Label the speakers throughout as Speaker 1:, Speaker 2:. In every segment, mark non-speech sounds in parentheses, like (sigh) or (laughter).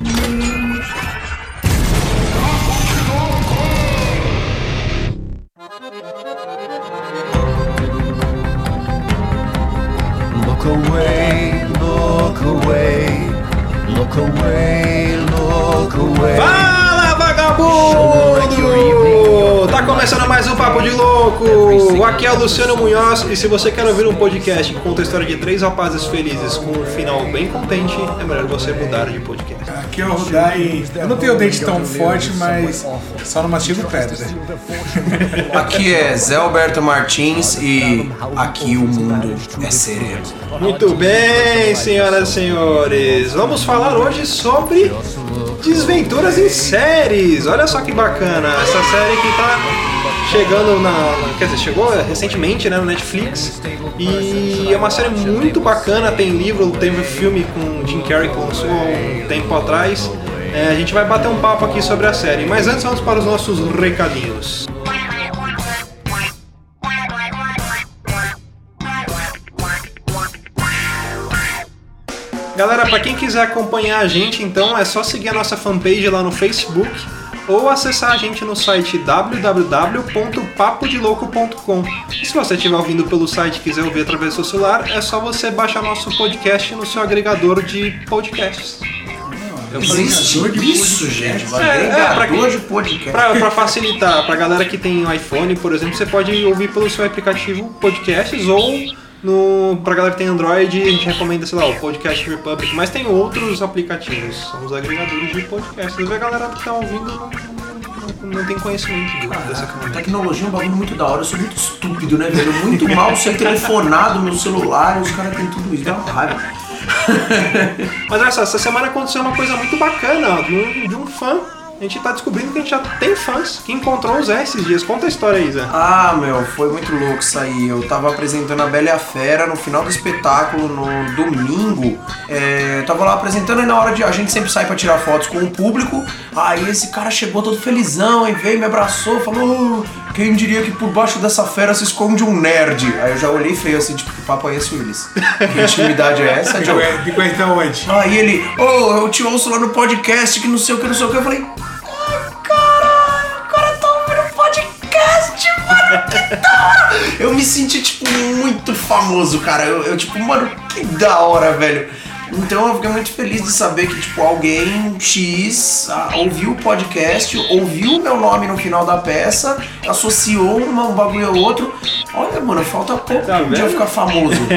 Speaker 1: Mm-hmm. Luciano Munhoz e se você quer ouvir um podcast que conta a história de três rapazes felizes com um final bem contente, é melhor você mudar de podcast.
Speaker 2: Aqui é o Rudai eu não tenho dente tão forte, mas só não mastigo pedra.
Speaker 3: Aqui é Zé Alberto Martins e aqui o mundo é sereno.
Speaker 1: Muito bem, senhoras e senhores! Vamos falar hoje sobre desventuras em séries! Olha só que bacana! Essa série que tá chegando na. Quer dizer, chegou recentemente né, no Netflix. E é uma série muito bacana, tem livro, teve filme com Jim Carrey que lançou um tempo atrás. É, a gente vai bater um papo aqui sobre a série, mas antes vamos para os nossos recadinhos. Galera, para quem quiser acompanhar a gente, então é só seguir a nossa fanpage lá no Facebook ou acessar a gente no site www.papodelouco.com. E se você estiver ouvindo pelo site e quiser ouvir através do seu celular, é só você baixar nosso podcast no seu agregador de podcasts. Eu falei
Speaker 3: isso, gente?
Speaker 1: É, é, pra quem-
Speaker 3: de podcast.
Speaker 1: Pra, pra facilitar, pra galera que tem iPhone, por exemplo, você pode ouvir pelo seu aplicativo podcasts ou no, pra galera que tem Android, a gente recomenda, sei lá, o Podcast Republic, mas tem outros aplicativos, são os agregadores de podcasts. Às vezes a galera que tá ouvindo não, não, não tem conhecimento do- dessa
Speaker 3: Caraca,
Speaker 1: comunidade.
Speaker 3: tecnologia é um bagulho muito da hora. Eu sou muito estúpido, né, velho? Muito mal ser telefonado no celular os caras têm tudo isso. Dá uma raiva.
Speaker 1: Mas olha só, essa semana aconteceu uma coisa muito bacana de um, de um fã. A gente tá descobrindo que a gente já tem fãs que encontrou o Zé esses dias. Conta a história aí, Zé.
Speaker 3: Ah, meu, foi muito louco isso aí. Eu tava apresentando a Bela e a Fera no final do espetáculo, no domingo. É, eu tava lá apresentando e na hora de. A gente sempre sai pra tirar fotos com o público. Aí esse cara chegou todo felizão e veio, me abraçou, falou: "Oh, Quem diria que por baixo dessa fera se esconde um nerd? Aí eu já olhei feio assim, tipo, que papo é esse, Willis? Que intimidade é essa, (laughs) Joe?
Speaker 2: Me conhece onde?
Speaker 3: Aí ele, ô, eu te ouço lá no podcast, que não sei o que, não sei o que. Eu falei, Eu me senti, tipo, muito famoso, cara. Eu, eu, tipo, mano, que da hora, velho. Então eu fiquei muito feliz de saber que, tipo, alguém X ah, ouviu o podcast, ouviu o meu nome no final da peça, associou um bagulho ao outro. Olha, mano, falta pouco
Speaker 1: Tá
Speaker 3: um dia eu ficar famoso. (laughs)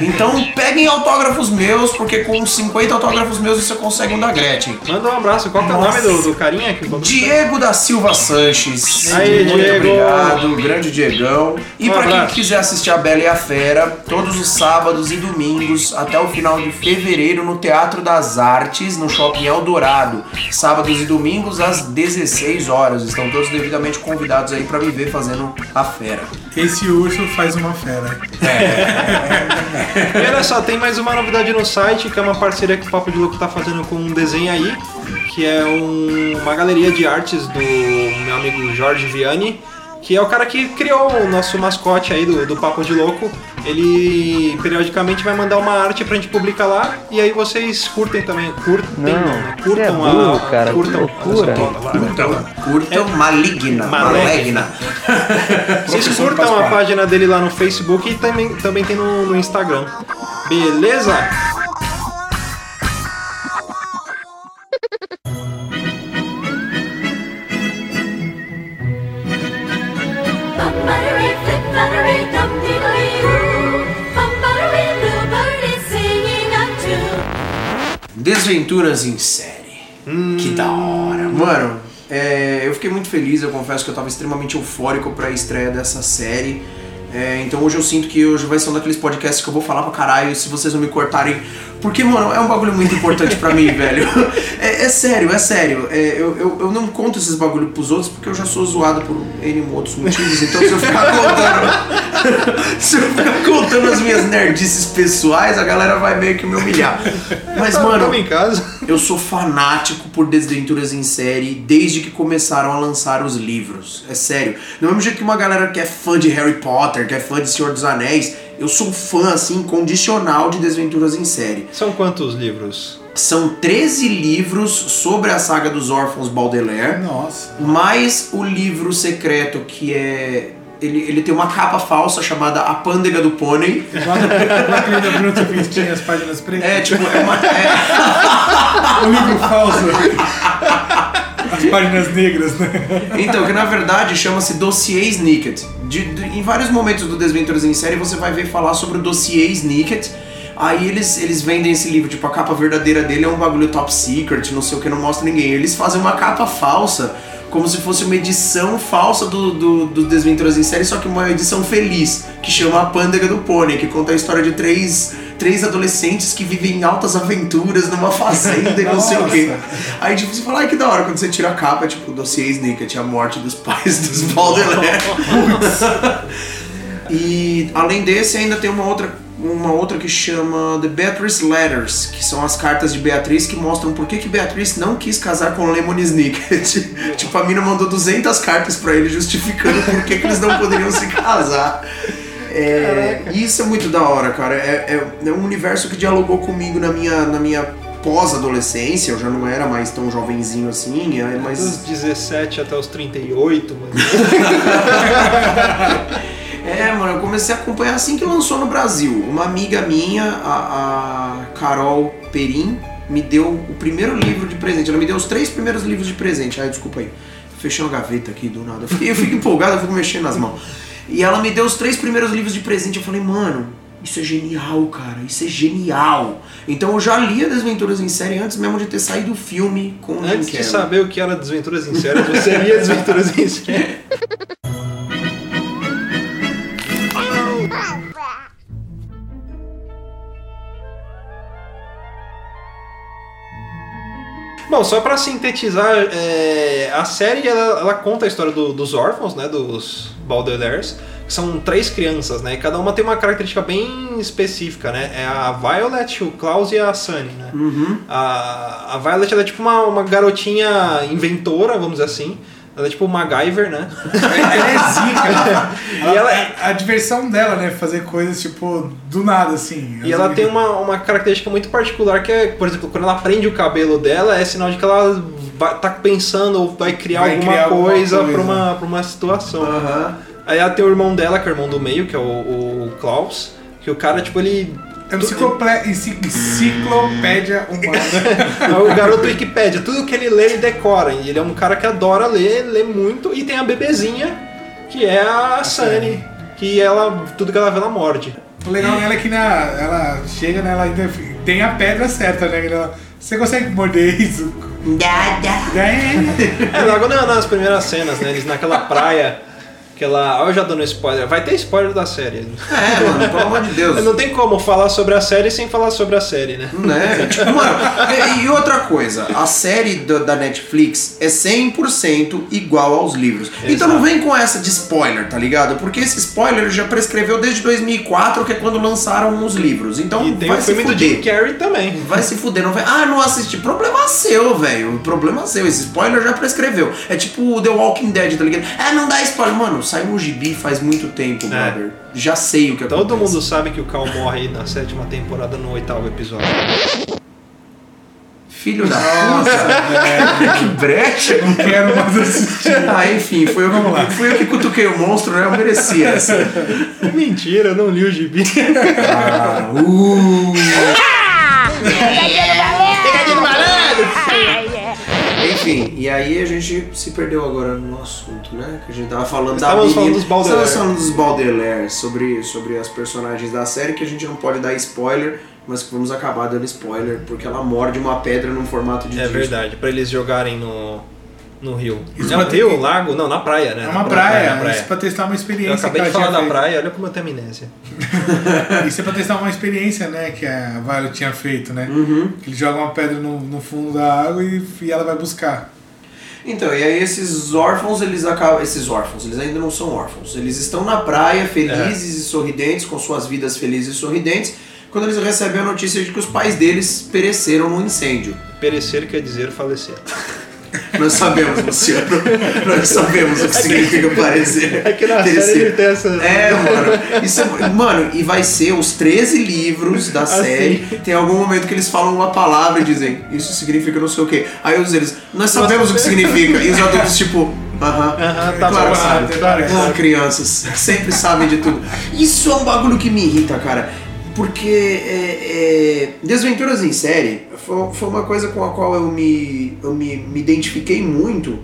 Speaker 3: Então peguem autógrafos meus, porque com 50 autógrafos meus você consegue um da Gretchen.
Speaker 1: Manda um abraço. Qual que é o nome do, do carinha que
Speaker 3: Diego da Silva Sanches.
Speaker 1: Aí,
Speaker 3: Muito
Speaker 1: Diego.
Speaker 3: obrigado, grande Diegão. E
Speaker 1: Um
Speaker 3: pra quem quiser assistir a Bela e a Fera, todos os sábados e domingos, até o final de fevereiro, no Teatro das Artes, no Shopping Eldorado. Sábados e domingos às 16 horas. Estão todos devidamente convidados aí pra me ver fazendo a fera.
Speaker 2: Esse urso faz uma fera.
Speaker 1: E (laughs) olha só, tem mais uma novidade no site, que é uma parceria que o Papo de Louco tá fazendo com um desenho aí, que é um- uma galeria de artes do meu amigo Jorge Vianney, que é o cara que criou o nosso mascote aí do, do Papo de Louco. Ele periodicamente vai mandar uma arte pra gente publicar lá, e aí vocês curtem também. Curtem,
Speaker 4: Não,
Speaker 1: né?
Speaker 4: você é
Speaker 1: Curtam
Speaker 4: burro,
Speaker 1: a.
Speaker 4: cara,
Speaker 1: curtam,
Speaker 4: loucura.
Speaker 3: Curtam, curtam Maligna.
Speaker 1: Maligna.
Speaker 3: Maligna. (laughs)
Speaker 1: Vocês curtam a página dele lá no Facebook e também, também tem no, no Instagram. Beleza?
Speaker 5: Bumblebee, flip-fluttery, dum-diddly-oo.
Speaker 3: Desventuras em série. Que da hora. Mano, é, eu fiquei muito feliz, eu confesso que eu tava extremamente eufórico pra estreia dessa série. É, então hoje eu sinto que hoje vai ser um daqueles podcasts que eu vou falar pra caralho se vocês não me cortarem. Porque, mano, é um bagulho muito importante pra mim, (laughs) velho. É, é sério, é sério. É, eu, eu, eu não conto esses bagulho pros outros porque eu já sou zoado por N outros motivos. Então se eu ficar (laughs) contando. (laughs) se eu ficar contando as minhas nerdices pessoais, a galera vai meio que me humilhar. Mas, mano.
Speaker 1: Tamo em casa.
Speaker 3: Eu sou fanático por Desventuras em série desde que começaram a lançar os livros. É sério. Do mesmo jeito que uma galera que é fã de Harry Potter, que é fã de Senhor dos Anéis, eu sou fã, assim, condicional de Desventuras em série.
Speaker 1: São quantos livros?
Speaker 3: São 13 livros sobre a saga dos órfãos Baudelaire,
Speaker 2: Nossa.
Speaker 3: mais o livro secreto que é. Ele, ele tem uma capa falsa chamada A Pândega do Pônei.
Speaker 2: As páginas pretas.
Speaker 3: É, tipo, é uma. é- (laughs)
Speaker 2: O livro falso. As páginas negras, né?
Speaker 3: Então, que na verdade chama-se Dossier Snicket. De- de- em vários momentos do Desventuras em Série você vai ver falar sobre o Dossier Snicket. Aí eles, eles vendem esse livro, tipo, a capa verdadeira dele é um bagulho top secret, não sei o que, não mostra ninguém. Eles fazem uma capa falsa, como se fosse uma edição falsa do, do, do Desventuras em Série, só que uma edição feliz, que chama A Pândega do Pônei, que conta a história de três, três adolescentes que vivem em altas aventuras numa fazenda e não sei o.
Speaker 2: Nossa.
Speaker 3: Aí tipo, você fala, ai que da hora, quando você tira a capa, é tipo, dossiê Snicket, a morte dos pais dos Baudelaire. (laughs) e além desse, ainda tem uma outra, uma outra que chama The Beatrice Letters, que são as cartas de Beatriz que mostram por que, que Beatriz não quis casar com Lemon Snicket. (laughs) tipo, a mina mandou 200 cartas pra ele justificando por que, que eles não poderiam se casar. É, e isso é muito da hora, cara. É, é, é um universo que dialogou comigo na minha, na minha pós-adolescência. Eu já não era mais tão jovenzinho assim, é, mas
Speaker 1: Dos 17 até os 38, mano. (laughs)
Speaker 3: É, mano, eu comecei a acompanhar assim que lançou no Brasil. Uma amiga minha, a, a Carol Perim, me deu o primeiro livro de presente. Ela me deu os três primeiros livros de presente. Ai, desculpa aí. Fechei uma gaveta aqui do nada. Eu, fiquei- eu fico empolgado, eu fico mexendo nas mãos. E ela me deu os três primeiros livros de presente. Eu falei, mano, isso é genial, cara. Isso é genial. Então eu já lia Desventuras em Série antes mesmo de ter saído o filme com o
Speaker 1: Antes de saber o que era Desventuras em Série, você lia Desventuras em (laughs) Série. Bom, só pra sintetizar, é, a série ela, ela conta a história do- dos órfãos, né, dos Baudelaires, que são três crianças, né, e cada uma tem uma característica bem específica, né, é a Violet, o Klaus e a Sunny, né. A, a Violet ela é tipo uma, uma garotinha inventora, vamos dizer assim, ela é tipo o MacGyver, né.
Speaker 2: Ela é zica. (laughs)
Speaker 1: E ela-
Speaker 2: a, a diversão dela, né? Fazer coisas, tipo, do nada, assim.
Speaker 1: E ela tem uma, uma característica muito particular que é, por exemplo, quando ela prende o cabelo dela, é sinal de que ela vai, tá pensando ou vai criar,
Speaker 2: Vai
Speaker 1: alguma,
Speaker 2: criar alguma
Speaker 1: coisa,
Speaker 2: coisa.
Speaker 1: Pra, uma, pra uma situação.
Speaker 3: Aham.
Speaker 1: Aí ela tem o irmão dela, que é o irmão do meio, que é o, o Klaus, que o cara, tipo, ele.
Speaker 2: É enciclopé- enci- enciclopédia humana. (laughs)
Speaker 1: É o garoto Wikipédia, tudo que ele lê ele decora. E ele é um cara que adora ler, lê muito, e tem a bebezinha, que é a Sunny, que ela. tudo que ela vê ela morde.
Speaker 2: o legal dela é que na, ela chega, né? Ela ainda tem a pedra certa, né? Ela, Você consegue morder isso? É.
Speaker 1: É, logo na- nas primeiras cenas, né? Eles naquela praia. (laughs) Aquela. Olha, eu já dando spoiler. Vai ter spoiler da série.
Speaker 3: É, mano, pelo amor de Deus. (laughs)
Speaker 1: Não tem como falar sobre a série sem falar sobre a série, né?
Speaker 3: Né? (laughs) Tipo, mano, e, outra coisa, a série da, Netflix é 100% igual aos livros. Então não vem com essa de spoiler, tá ligado? Porque esse spoiler já prescreveu desde 2004, que é quando lançaram os livros. Então
Speaker 1: E tem
Speaker 3: vai
Speaker 1: o
Speaker 3: se
Speaker 1: filme do
Speaker 3: fuder.
Speaker 1: Jim Carrey também.
Speaker 3: Vai se fuder, não vai. Ah, não assisti. Problema seu, velho. Problema seu. Esse spoiler já prescreveu. É tipo o The Walking Dead, tá ligado? Ah, não dá spoiler. Mano, saiu no gibi faz muito tempo,
Speaker 1: É.
Speaker 3: brother. Já sei o que
Speaker 1: Todo
Speaker 3: acontece.
Speaker 1: mundo sabe que o Cal morre na sétima temporada no oitavo episódio.
Speaker 3: Filho da puta. que brecha.
Speaker 2: Não quero mais assistir. (laughs)
Speaker 3: Ah, enfim, foi eu,
Speaker 2: Vamos lá.
Speaker 3: que, fui eu que cutuquei o monstro, né? Eu merecia essa. (laughs)
Speaker 1: Mentira, eu não li o gibi.
Speaker 3: Ah, uh. (laughs) Enfim, e aí a gente se perdeu agora no assunto, né? Que a gente tava falando da menina-
Speaker 1: falando dos Baudelaire.
Speaker 3: Estávamos falando dos Baudelaire, sobre, sobre as personagens da série, que a gente não pode dar spoiler, mas que vamos acabar dando spoiler, porque ela morde uma pedra num formato de
Speaker 1: É
Speaker 3: disco.
Speaker 1: verdade, pra eles jogarem no, no rio.
Speaker 2: Isso
Speaker 1: é um
Speaker 2: pra ter-
Speaker 1: rio, lago? Não, na praia, né?
Speaker 2: É uma praia,
Speaker 1: na
Speaker 2: isso é pra testar uma
Speaker 1: Eu
Speaker 2: experiência.
Speaker 1: acabei
Speaker 2: que
Speaker 1: de falar da
Speaker 2: tinha
Speaker 1: praia, olha como eu tenho amnésia.
Speaker 2: feito. (laughs) Isso é pra testar uma experiência, né? Que a Violet tinha feito, né?
Speaker 3: Uhum.
Speaker 2: Que ele joga uma pedra no, no fundo da água e, e ela vai buscar.
Speaker 3: Então, e aí esses órfãos, eles acabam. Esses órfãos, eles ainda não são órfãos. Eles estão na praia, felizes e sorridentes, com suas vidas felizes e sorridentes, quando eles recebem a notícia de que os pais deles pereceram no incêndio.
Speaker 1: Perecer quer dizer falecer. (laughs)
Speaker 3: Nós sabemos, Luciano. Nós sabemos o que significa parecer.
Speaker 1: É que na série ele tem essa.
Speaker 3: É, mano. Isso é- mano, e vai ser os 13 livros da
Speaker 1: Assim.
Speaker 3: série. Tem algum momento que eles falam uma palavra e dizem, isso significa não sei o quê. Aí os eles, nós sabemos o que significa. E os adultos, (laughs) tipo, aham.
Speaker 1: Aham, tá
Speaker 3: claro
Speaker 1: bom,
Speaker 3: que sabe.
Speaker 2: claro
Speaker 3: Ah,
Speaker 2: sabe.
Speaker 3: crianças, sempre sabem de tudo. Isso é um bagulho que me irrita, cara. Porque é, é, Desventuras em Série foi, foi uma coisa com a qual eu me, eu me, me identifiquei muito,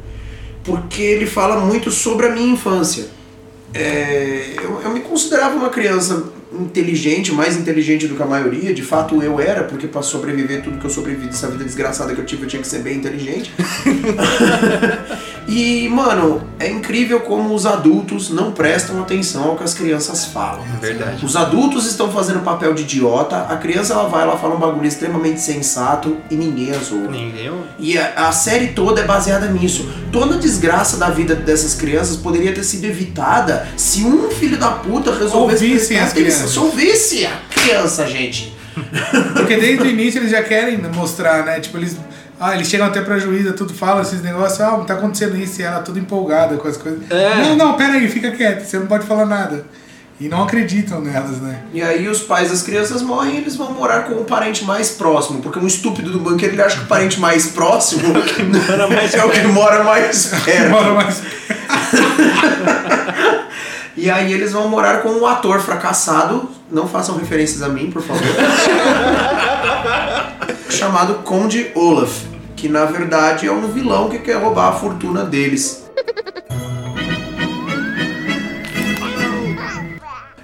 Speaker 3: porque ele fala muito sobre a minha infância. É, eu, eu me considerava uma criança inteligente, mais inteligente do que a maioria. De fato, eu era, porque para sobreviver tudo que eu sobrevivi dessa vida desgraçada que eu tive, eu tinha que ser bem inteligente. (laughs) e, mano, é incrível como os adultos não prestam atenção ao que as crianças falam.
Speaker 1: Verdade.
Speaker 3: Os adultos estão fazendo papel de idiota, a criança ela vai lá fala um bagulho extremamente sensato e ninguém as ouve.
Speaker 1: Ninguém.
Speaker 3: E a, a série toda é baseada nisso. Toda a desgraça da vida dessas crianças poderia ter sido evitada se um filho da puta resolvesse
Speaker 2: Ouvissem as crianças.
Speaker 3: Se ouvisse a criança, gente.
Speaker 2: Porque desde o início eles já querem mostrar, né? Tipo, eles. Ah, eles chegam até pra juíza, tudo fala esses negócios, ah, tá acontecendo isso, e ela toda empolgada com as coisas.
Speaker 1: É.
Speaker 2: Não, não, pera aí, fica quieto, você não pode falar nada. E não acreditam nelas, né?
Speaker 3: E aí os pais das crianças morrem e eles vão morar com o parente mais próximo. Porque um estúpido do banqueiro ele acha que o parente mais próximo (laughs)
Speaker 1: mais
Speaker 3: é o que (laughs) mora mais perto.
Speaker 2: Mora mais. (laughs)
Speaker 3: E aí eles vão morar com um ator fracassado, não façam referências a mim, por favor. Chamado Conde Olaf, que na verdade é um vilão que quer roubar a fortuna deles.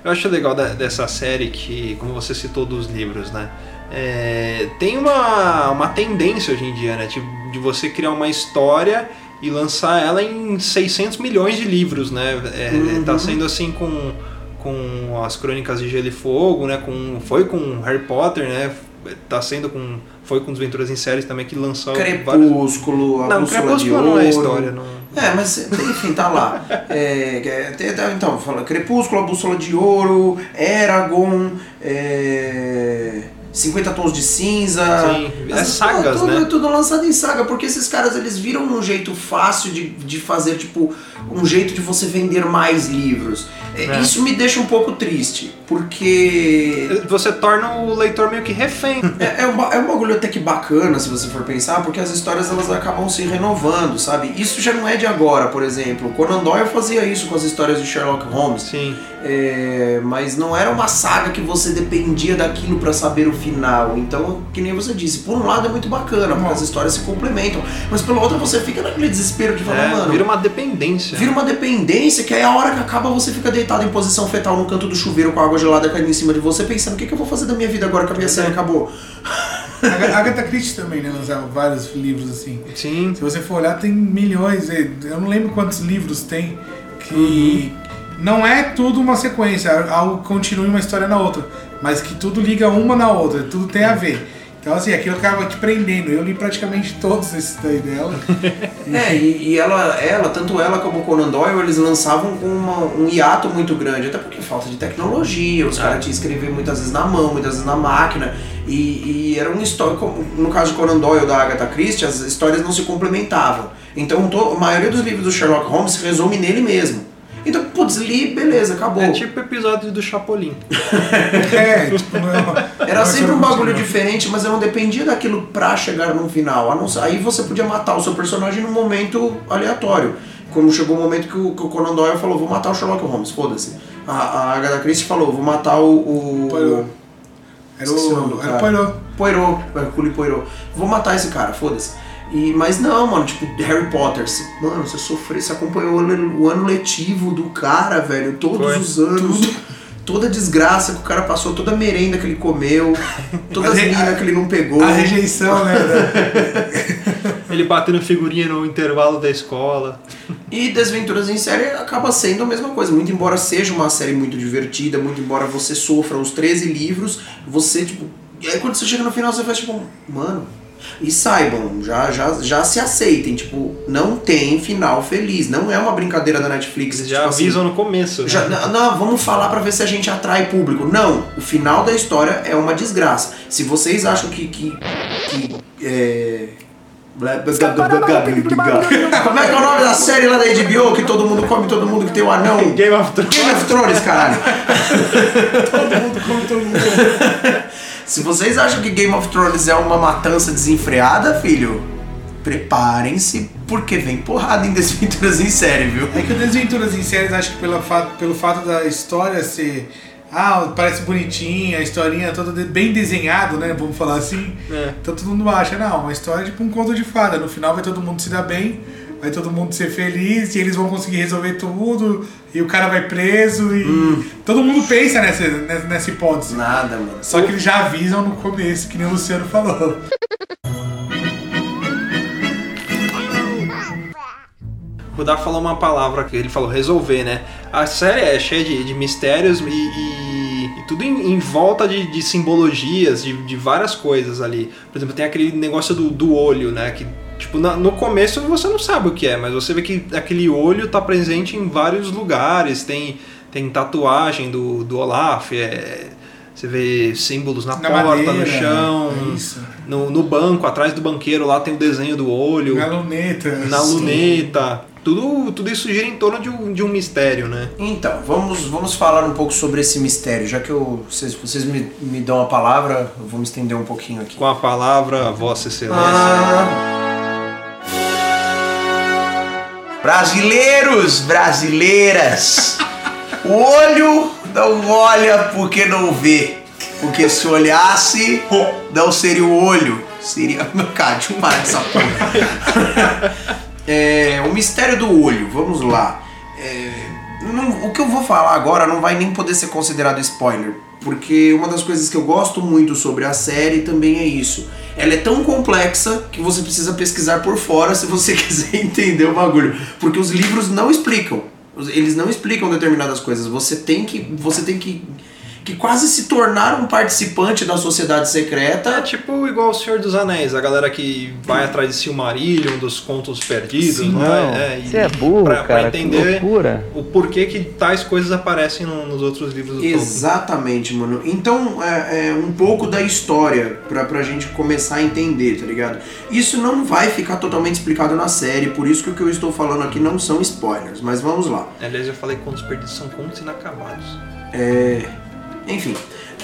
Speaker 1: Eu acho legal dessa série que, como você citou dos livros, né? é, tem uma, uma tendência hoje em dia, né? De, de você criar uma história e lançar ela em 600 milhões de livros, né? É, Tá sendo assim com, com as Crônicas de Gelo e Fogo, né? Com, foi com Harry Potter, né? Tá sendo com... Foi com Desventuras em Séries também que lançou vários...
Speaker 3: Crepúsculo, a
Speaker 1: Não,
Speaker 3: Bússola de
Speaker 1: Crepúsculo
Speaker 3: Ouro.
Speaker 1: não é história, não...
Speaker 3: É, mas enfim, tá lá. É, é, então, fala Crepúsculo, a Bússola de Ouro, Eragon, é, 50 Tons de Cinza.
Speaker 1: Sim, é sagas,
Speaker 3: tudo,
Speaker 1: né?
Speaker 3: Tudo lançado em saga, porque esses caras eles viram um jeito fácil de, de fazer, tipo, um jeito de você vender mais livros. É,
Speaker 1: É.
Speaker 3: Isso me deixa um pouco triste, porque
Speaker 1: Você torna o leitor meio que refém.
Speaker 3: é, é, um, ba- é um bagulho até que bacana, se você for pensar, porque as histórias elas acabam se renovando, sabe? Isso já não é de agora, por exemplo. Conan Doyle fazia isso com as histórias de Sherlock Holmes.
Speaker 1: Sim.
Speaker 3: É, mas não era uma saga que você dependia daquilo pra saber o final. Então, que nem você disse, por um lado é muito bacana, porque as histórias se complementam, mas pelo outro você fica naquele desespero de falar,
Speaker 1: É,
Speaker 3: mano.
Speaker 1: vira uma dependência.
Speaker 3: Vira uma dependência que aí a hora que acaba você fica deitado em posição fetal no canto do chuveiro com a água gelada caindo em cima de você, pensando o que, que eu vou fazer da minha vida agora que a minha série acabou.
Speaker 2: A Agatha Christie também, né? Lançava vários livros assim.
Speaker 1: Sim.
Speaker 2: Se você for olhar, tem milhões. Eu não lembro quantos livros tem que não é tudo uma sequência, algo continua uma história na outra, mas que tudo liga uma na outra, tudo tem a ver. Então, assim, aquilo acaba te prendendo. Eu li praticamente todos esses daí dela. (laughs)
Speaker 3: É, e, e ela, ela, tanto ela como o Conan Doyle, eles lançavam com uma- um hiato muito grande, até porque falta de tecnologia, os caras tinham que escrever muitas vezes na mão, muitas vezes na máquina, e, e era uma história, como no caso de Conan Doyle da Agatha Christie, as histórias não se complementavam. Então to- a maioria dos livros do Sherlock Holmes se resume nele mesmo. Putz, li, beleza, acabou.
Speaker 1: É tipo episódio do Chapolin. (laughs)
Speaker 2: é, tipo, não é uma-
Speaker 3: Era
Speaker 2: não
Speaker 3: sempre um bagulho diferente, mas eu não dependia daquilo pra chegar no final. A não ser- Aí você podia matar o seu personagem num momento aleatório. Como chegou o momento que o, que o Conan Doyle falou, vou matar o Sherlock Holmes, foda-se. A, a Agatha Christie falou, vou matar o... o
Speaker 2: Poirot. Era
Speaker 3: o
Speaker 2: Era o Poirot.
Speaker 3: Poirot, Hercule Poirot. Vou matar esse cara, foda-se. E, mas não, mano, tipo, Harry Potter. Você, mano, você sofreu, você acompanhou o ano, o ano letivo do cara, velho, todos
Speaker 1: Foi.
Speaker 3: os anos. Toda a desgraça que o cara passou, toda a merenda que ele comeu, (laughs) todas
Speaker 2: A
Speaker 3: as meninas que ele não pegou.
Speaker 2: A rejeição, né? da- (laughs)
Speaker 1: Ele batendo figurinha no intervalo da escola.
Speaker 3: E Desventuras em Série acaba sendo a mesma coisa. Muito embora seja uma série muito divertida, muito embora você sofra os 13 livros, você, tipo. E aí quando você chega no final, você faz tipo, mano. E saibam, já, já, já se aceitem, tipo, não tem final feliz. Não é uma brincadeira da Netflix.
Speaker 1: Eles
Speaker 3: tipo
Speaker 1: já
Speaker 3: assim,
Speaker 1: avisam no começo. né?
Speaker 3: já, não, vamos falar pra ver se a gente atrai público. Não, o final da história é uma desgraça. Se vocês acham que. que, que, é. Como é que é o nome da série lá da HBO que todo mundo come todo mundo que tem o anão?
Speaker 1: Game of Thrones.
Speaker 3: Game of Thrones, caralho.
Speaker 2: Todo mundo come todo mundo.
Speaker 3: Se vocês acham que Game of Thrones é uma matança desenfreada, filho, preparem-se porque vem porrada em Desventuras em série, viu?
Speaker 2: É que o Desventuras em séries, acho que pela fa- pelo fato da história ser. Ah, parece bonitinha, a historinha toda de- bem desenhado, né? Vamos falar assim.
Speaker 1: É.
Speaker 2: Então todo mundo acha, não, uma história é tipo um conto de fada. No final vai todo mundo se dar bem, vai todo mundo ser feliz e eles vão conseguir resolver tudo. E o cara vai preso e.
Speaker 3: Hum.
Speaker 2: Todo mundo pensa nessa, nessa, nessa hipótese.
Speaker 3: Nada, mano.
Speaker 2: Só que eles já avisam no começo, que nem o Luciano falou. (laughs)
Speaker 1: O Dá falou uma palavra que ele falou, resolver, né? A série é cheia de, de mistérios e, e- e tudo em, em volta de, de simbologias, de, de várias coisas ali. Por exemplo, tem aquele negócio do, do olho, né? Que, tipo, na- no começo você não sabe o que é, mas você vê que aquele olho tá presente em vários lugares. Tem, tem tatuagem do, do Olaf, é, você vê símbolos na,
Speaker 2: Na
Speaker 1: porta, no
Speaker 2: madeira,
Speaker 1: chão,
Speaker 2: é isso.
Speaker 1: no, no banco, atrás do banqueiro lá tem o desenho do olho
Speaker 2: Na luneta.
Speaker 1: na luneta. Tudo, tudo isso gira em torno de um, de um mistério, né?
Speaker 3: Então, vamos, vamos falar um pouco sobre esse mistério. Já que eu, vocês, vocês me, me dão a palavra, eu vou me estender um pouquinho aqui.
Speaker 1: Com a palavra Vossa Excelência.
Speaker 3: Ah. Brasileiros, brasileiras, o olho não olha porque não vê. Porque se olhasse, não seria o olho. Seria. Cara, deixa eu parar dessa porra. É, o mistério do olho, vamos lá. É, não- o que eu vou falar agora não vai nem poder ser considerado spoiler, porque uma das coisas que eu gosto muito sobre a série também é isso. Ela é tão complexa que você precisa pesquisar por fora se você (laughs) quiser entender o bagulho, porque os livros não explicam. Eles não explicam determinadas coisas. Você tem que, você tem que, que quase se tornar um participante da sociedade
Speaker 1: É
Speaker 3: secreta.
Speaker 1: tipo igual o Senhor dos Anéis, a galera que vai atrás de Silmarillion, dos contos perdidos,
Speaker 2: Sim,
Speaker 1: não
Speaker 4: Não,
Speaker 1: é?
Speaker 4: você é burro,
Speaker 1: pra, pra
Speaker 4: cara, que
Speaker 1: entender
Speaker 4: loucura.
Speaker 1: o porquê que tais coisas aparecem no- nos outros livros do Tolkien.
Speaker 3: Exatamente, mano. Então, é, é um pouco da história pra, pra gente começar a entender, tá ligado? Isso não vai ficar totalmente explicado na série, por isso que o que eu estou falando aqui não são spoilers, mas vamos lá.
Speaker 1: Aliás, eu falei que contos perdidos são contos inacabados.
Speaker 3: É, enfim,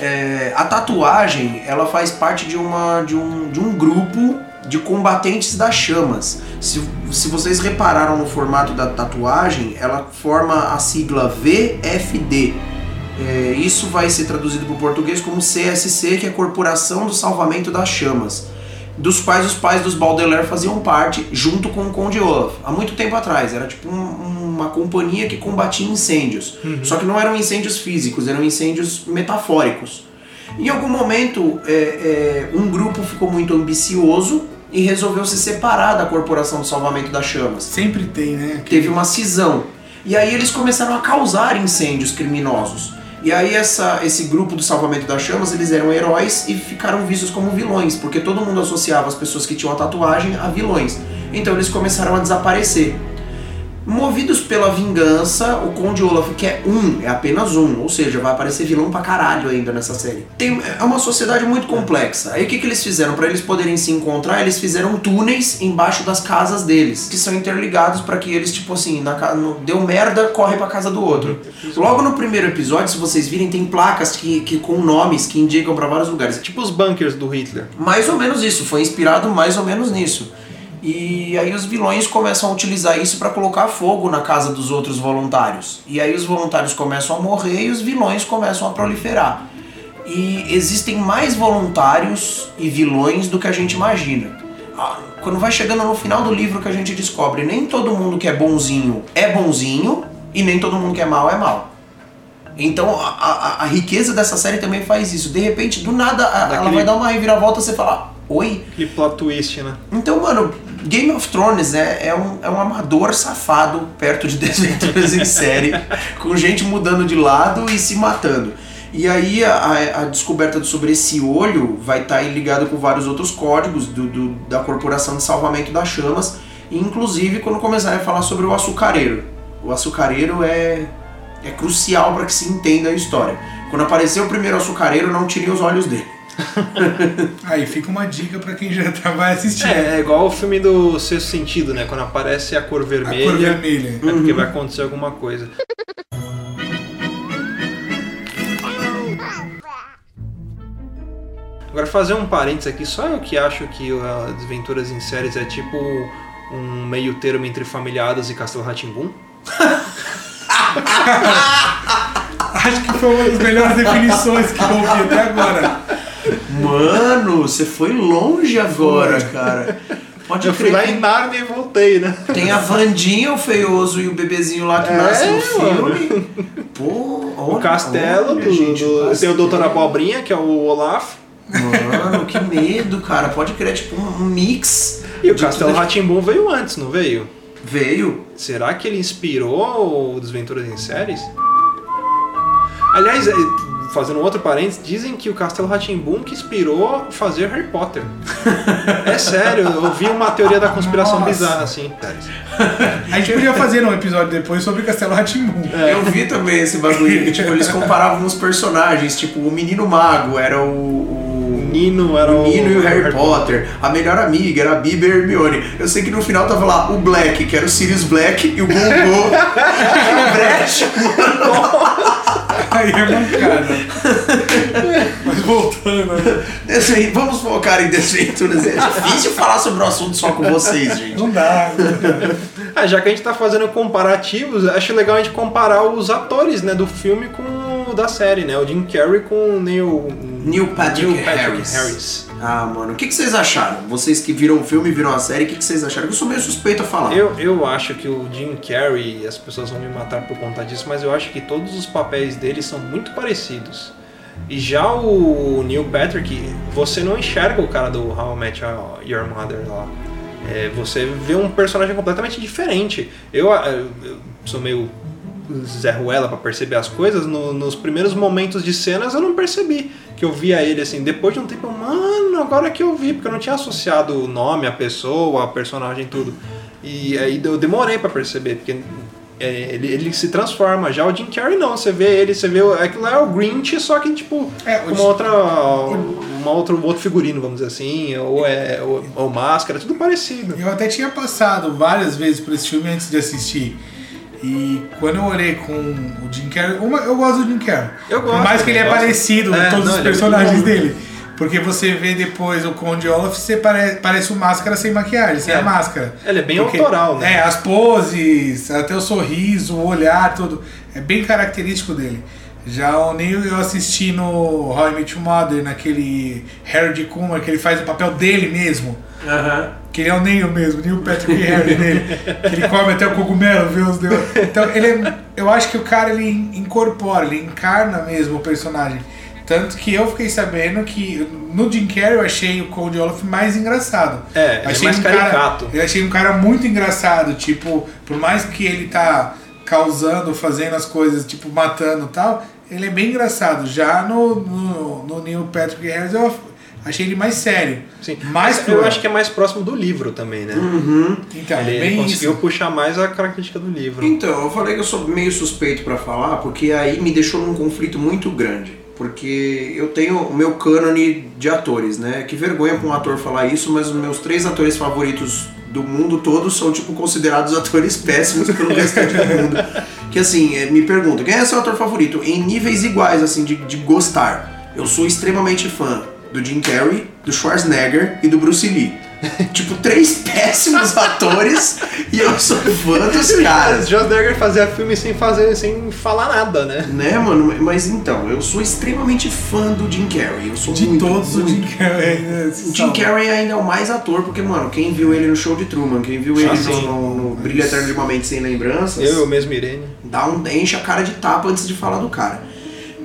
Speaker 3: é, a tatuagem ela faz parte de, uma, de, um, de um grupo de combatentes das chamas. Se, se vocês repararam no formato da tatuagem, ela forma a sigla VFD. É, isso vai ser traduzido para o português como CSC, que é Corporação do Salvamento das Chamas, dos quais os pais dos Baudelaire faziam parte, junto com o Conde Olaf, há muito tempo atrás. Era tipo um- uma companhia que combatia incêndios. Só que não eram incêndios físicos, eram incêndios metafóricos. Em algum momento, é, é, um grupo ficou muito ambicioso e resolveu se separar da Corporação do Salvamento das Chamas
Speaker 2: Sempre tem, né?
Speaker 3: teve uma cisão. E aí eles começaram a causar incêndios criminosos. E aí essa, esse grupo do salvamento das chamas, eles eram heróis e ficaram vistos como vilões, porque todo mundo associava as pessoas que tinham a tatuagem a vilões. Então eles começaram a desaparecer. Movidos pela vingança, o Conde Olaf, que é um, é apenas um, ou seja, vai aparecer vilão pra caralho ainda nessa série. Tem, é uma sociedade muito complexa. Aí o que, que eles fizeram? Pra eles poderem se encontrar, eles fizeram túneis embaixo das casas deles, que são interligados pra que eles, tipo assim, na, no- deu merda, corre pra casa do outro. Logo no primeiro episódio, se vocês virem, tem placas que, que com nomes que indicam pra vários lugares.
Speaker 1: Tipo os bunkers do Hitler.
Speaker 3: Mais ou menos isso, foi inspirado mais ou menos nisso. E aí os vilões começam a utilizar isso para colocar fogo na casa dos outros voluntários. E aí os voluntários começam a morrer e os vilões começam a proliferar. E existem mais voluntários e vilões do que a gente imagina. Ah, Quando vai chegando no final do livro que a gente descobre, nem todo mundo que é bonzinho é bonzinho e nem todo mundo que é mal é mal. Então a, a- a riqueza dessa série também faz isso. De repente, do nada, a- ela
Speaker 1: Daquele-
Speaker 3: vai dar uma reviravolta e você fala, oi?
Speaker 1: Aquele plot twist, né?
Speaker 3: Então, mano, Game of Thrones é, é, um, é um amador safado perto de (laughs) Desventuras em série, com gente mudando de lado e se matando. E aí a, a- descoberta sobre esse olho vai estar ligado com vários outros códigos do, do- da Corporação de Salvamento das Chamas, inclusive quando começarem a falar sobre o açucareiro. O açucareiro é, é crucial para que se entenda a história. Quando apareceu o primeiro açucareiro, não tirem os olhos dele. (laughs)
Speaker 2: Aí fica uma dica pra quem já (laughs) tá, vai assistir.
Speaker 1: É, é igual o filme do Sexto Sentido, né? Quando aparece a cor
Speaker 2: a
Speaker 1: vermelha,
Speaker 2: cor vermelha.
Speaker 1: é porque vai acontecer alguma coisa. Agora fazer um parênteses aqui, só eu que acho que uh, Desventuras em Séries é tipo um meio termo entre Familiadas e Castelo Ratimbum. (laughs)
Speaker 2: Acho que foi uma das melhores definições que eu ouvi até agora.
Speaker 3: Mano, você foi longe agora, cara. Pode
Speaker 1: Eu fui lá em Narnia e voltei, né?
Speaker 3: Tem a Vandinha, o feioso e o bebezinho lá que
Speaker 1: É,
Speaker 3: nasce no filme. Pô,
Speaker 1: O castelo, do,
Speaker 3: gente,
Speaker 1: do-
Speaker 3: o
Speaker 1: tem o Doutor. Abobrinha, que é o Olaf.
Speaker 3: Mano, que medo, cara. Pode crer, tipo um mix.
Speaker 1: E o Castelo
Speaker 3: tudo-
Speaker 1: Ratimbum veio antes, não veio?
Speaker 3: Veio.
Speaker 1: Será que ele inspirou o Desventuras em Séries? Aliás, eh, fazendo um outro parênteses, dizem que o Castelo Ratimbum que inspirou fazer Harry Potter. (laughs) é sério, eu vi uma teoria da conspiração
Speaker 2: Nossa.
Speaker 1: bizarra assim.
Speaker 2: A gente podia fazer um episódio depois sobre Castelo Ratimbum.
Speaker 3: Eu vi também esse bagulho que, tipo, eles comparavam os personagens. Tipo, o menino mago era o. o-
Speaker 1: Nino era
Speaker 3: o
Speaker 1: o,
Speaker 3: Nino e o Harry Potter. A melhor amiga era a Bibi e a Hermione. Eu sei que no final tava lá o Black, que era o Sirius Black, e o Gongo, (laughs) o Brecht. (laughs)
Speaker 2: Aí é mancada. Mas voltando, né?
Speaker 3: Vamos focar em desventuras. É difícil falar sobre o assunto só com vocês, gente.
Speaker 2: não dá. não dá.
Speaker 1: Ah, já que a gente tá fazendo comparativos, acho legal a gente comparar os atores, né, do filme com o da série, né? O Jim Carrey com o Neil,
Speaker 3: Neil Patrick,
Speaker 1: Neil Patrick
Speaker 3: Harris.
Speaker 1: Harris.
Speaker 3: Ah, mano, o que, que vocês acharam? Vocês que viram o filme, viram a série, o que, que vocês acharam? Eu sou meio suspeito a falar.
Speaker 1: Eu, eu acho que o Jim Carrey, as pessoas vão me matar por conta disso, mas eu acho que todos os papéis dele são muito parecidos. E já o Neil Patrick, você não enxerga o cara do How I Met Your Mother lá. É, você vê um personagem completamente diferente. Eu, eu sou meio Zé Ruela pra perceber as coisas. No- nos primeiros momentos de cenas eu não percebi que eu via ele assim. Depois de um tempo, mano, agora que eu vi, porque eu não tinha associado o nome, a pessoa, a personagem, tudo. E aí eu demorei pra perceber, porque é, ele, ele se transforma. Já o Jim Carrey não, você vê ele, você vê. Aquilo lá é o Grinch, só que tipo,
Speaker 2: É,
Speaker 1: uma outra. Uma outra, um outro figurino, vamos dizer assim, ou, é, ou, ou máscara, tudo parecido.
Speaker 2: Eu até tinha passado várias vezes por esse filme antes de assistir. E quando eu olhei com o Jim Carrey, uma, eu gosto do Jim Carrey.
Speaker 1: Eu gosto,
Speaker 2: Por mais que ele é parecido
Speaker 1: É,
Speaker 2: todos
Speaker 1: não,
Speaker 2: os
Speaker 1: é
Speaker 2: personagens
Speaker 1: bom.
Speaker 2: dele. Porque você vê depois o Conde Olaf, você pare, parece o máscara sem maquiagem, sem
Speaker 1: É.
Speaker 2: a máscara.
Speaker 1: Ele é bem
Speaker 2: Porque-
Speaker 1: autoral, né?
Speaker 2: É, as poses, até o sorriso, o olhar, tudo. É bem característico dele. Já o Neil eu assisti no How I Met Your Mother, naquele Harry de Kuma, que ele faz o papel dele mesmo.
Speaker 3: Aham.
Speaker 2: Que ele é o Neil mesmo, Neil Patrick Harris nele. Que ele come até o cogumelo, vê os deus. Então, ele é, eu acho que o cara ele incorpora, ele encarna mesmo o personagem. Tanto que eu fiquei sabendo que no Jim Carrey eu achei o Cold Olaf mais engraçado.
Speaker 1: É, é
Speaker 2: achei
Speaker 1: mais
Speaker 2: um cara,
Speaker 1: caricato.
Speaker 2: Eu achei um cara muito engraçado, tipo, por mais que ele tá causando, fazendo as coisas, tipo, matando e tal, ele é bem engraçado. Já no, no, no Neil Patrick Harris eu achei ele mais sério.
Speaker 1: Sim.
Speaker 2: Mais
Speaker 1: Mas eu acho que é mais próximo do livro também, né?
Speaker 2: Então,
Speaker 1: Ele,
Speaker 2: é
Speaker 1: ele
Speaker 2: bem
Speaker 1: conseguiu
Speaker 2: isso.
Speaker 1: puxar mais a característica do livro.
Speaker 3: Então, eu falei que eu sou meio suspeito pra falar, porque aí me deixou num conflito muito grande. Porque eu tenho o meu cânone de atores, né? Que vergonha pra um ator falar isso, mas os meus três atores favoritos do mundo todo são, tipo, considerados (laughs) atores péssimos pelo restante do mundo. Que assim, eh, me pergunta, quem é seu ator favorito? Em níveis iguais, assim, de, de gostar. Eu sou extremamente fã do Jim Carrey, do Schwarzenegger e do Bruce Lee. (laughs) tipo, três péssimos (laughs) atores e eu sou fã dos caras.
Speaker 1: Schwarzenegger fazia filme sem fazer, sem falar nada, né?
Speaker 3: Né, mano? Mas então, eu sou extremamente fã do Jim Carrey. Eu sou
Speaker 2: De
Speaker 3: muito,
Speaker 2: todos, o
Speaker 3: muito.
Speaker 2: Jim Carrey. né, se
Speaker 3: O Jim. Carrey ainda é o mais ator, porque, mano, quem viu ele no show de Truman, quem viu ele
Speaker 1: Ah, sim.
Speaker 3: no, no Brilho Eterno de uma Mente Sem Lembranças,
Speaker 1: Eu, eu mesmo, Irene.
Speaker 3: dá um, enche a cara de tapa antes de falar do cara.